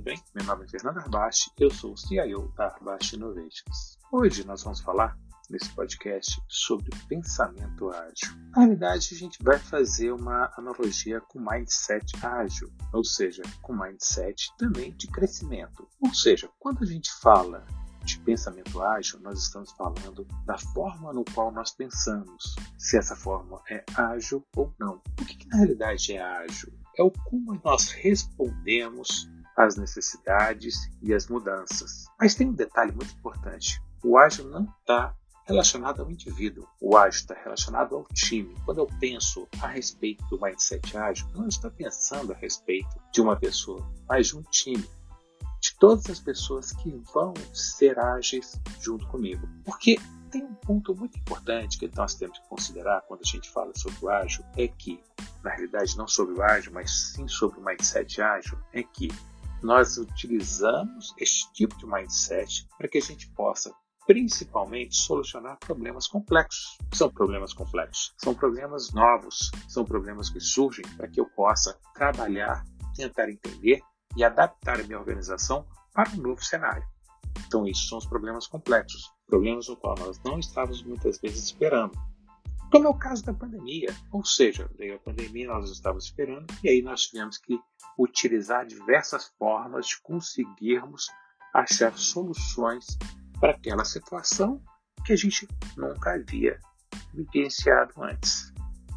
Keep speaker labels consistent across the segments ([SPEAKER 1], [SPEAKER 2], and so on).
[SPEAKER 1] bem? Meu nome é Fernando Arbache, eu sou o CIO da Arbache Innovations. Hoje nós vamos falar nesse podcast sobre pensamento ágil. Na realidade, a gente vai fazer uma analogia com mindset ágil, ou seja, com mindset também de crescimento. Ou seja, quando a gente fala de pensamento ágil, nós estamos falando da forma no qual nós pensamos, se essa forma é ágil ou não. O que, que na realidade é ágil? É o como nós respondemos às necessidades e às mudanças. Mas tem um detalhe muito importante: o ágil não está relacionado ao indivíduo. O ágil está relacionado ao time. Quando eu penso a respeito do mindset ágil, não estou pensando a respeito de uma pessoa, mas de um time de todas as pessoas que vão ser ágeis junto comigo. Porque tem um ponto muito importante que nós temos que considerar quando a gente fala sobre o ágil, é que, na realidade, não sobre o ágil, mas sim sobre o mindset ágil, é que nós utilizamos este tipo de mindset para que a gente possa principalmente solucionar problemas complexos. São problemas complexos, são problemas novos, são problemas que surgem para que eu possa trabalhar, tentar entender e adaptar a minha organização para um novo cenário. Então, esses são os problemas complexos, problemas no qual nós não estávamos muitas vezes esperando. Como é o caso da pandemia, ou seja, veio a pandemia, nós estávamos esperando, e aí nós tivemos que utilizar diversas formas de conseguirmos achar soluções para aquela situação que a gente nunca havia vivenciado antes.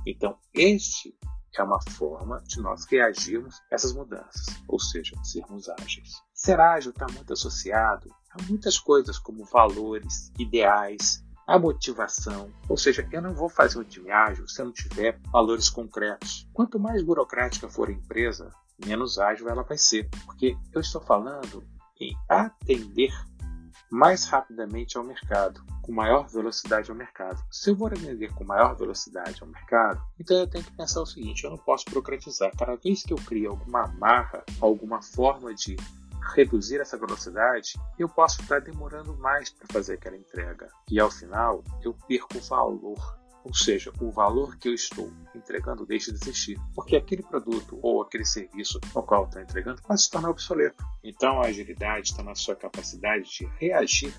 [SPEAKER 1] Então, este é uma forma de nós reagirmos a essas mudanças, ou seja, sermos ágeis. Ser ágil está muito associado a muitas coisas como valores, ideais, a motivação. Ou seja, eu não vou fazer um time ágil se eu não tiver valores concretos. Quanto mais burocrática for a empresa, menos ágil ela vai ser. Porque eu estou falando em atender mais rapidamente ao mercado, com maior velocidade ao mercado. Se eu vou atender com maior velocidade ao mercado, então eu tenho que pensar o seguinte: eu não posso burocratizar. Cada vez que eu crio alguma amarra, alguma forma de reduzir essa velocidade, eu posso estar demorando mais para fazer aquela entrega. E ao final, eu perco valor ou seja, o valor que eu estou entregando deixa de existir, porque aquele produto ou aquele serviço ao qual está entregando pode se tornar obsoleto. Então a agilidade está na sua capacidade de reagir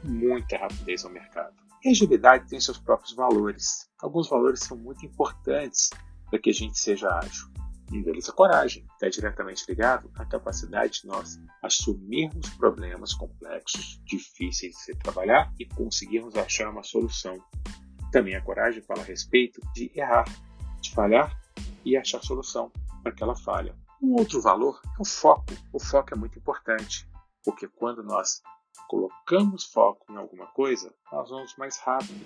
[SPEAKER 1] com muita rapidez ao mercado. E a agilidade tem seus próprios valores. Alguns valores são muito importantes para que a gente seja ágil. Um deles coragem, está diretamente ligado à capacidade de nós assumirmos problemas complexos, difíceis de se trabalhar e conseguirmos achar uma solução também a coragem fala a respeito de errar, de falhar e achar solução para aquela falha. Um outro valor é o foco. O foco é muito importante, porque quando nós colocamos foco em alguma coisa, nós vamos mais rápido.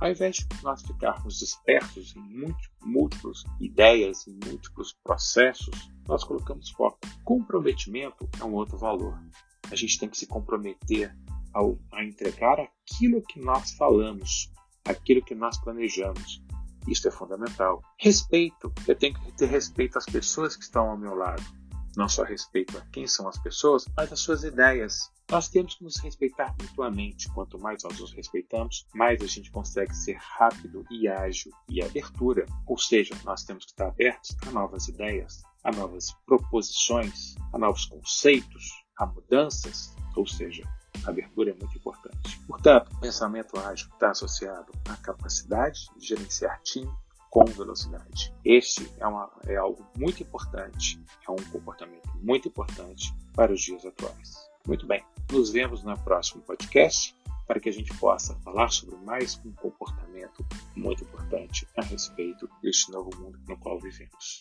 [SPEAKER 1] Ao invés de nós ficarmos dispersos em múltiplas ideias, em múltiplos processos, nós colocamos foco. Comprometimento é um outro valor. A gente tem que se comprometer ao, a entregar aquilo que nós falamos, aquilo que nós planejamos. Isso é fundamental. Respeito. Eu tenho que ter respeito às pessoas que estão ao meu lado. Não só respeito a quem são as pessoas, mas às suas ideias. Nós temos que nos respeitar mutuamente. Quanto mais nós nos respeitamos, mais a gente consegue ser rápido e ágil e abertura. Ou seja, nós temos que estar abertos a novas ideias, a novas proposições, a novos conceitos, a mudanças. Ou seja, a abertura é muito importante. Portanto, o pensamento ágil está associado à capacidade de gerenciar time com velocidade. Este é, uma, é algo muito importante, é um comportamento muito importante para os dias atuais. Muito bem, nos vemos no próximo podcast para que a gente possa falar sobre mais um comportamento muito importante a respeito deste novo mundo no qual vivemos.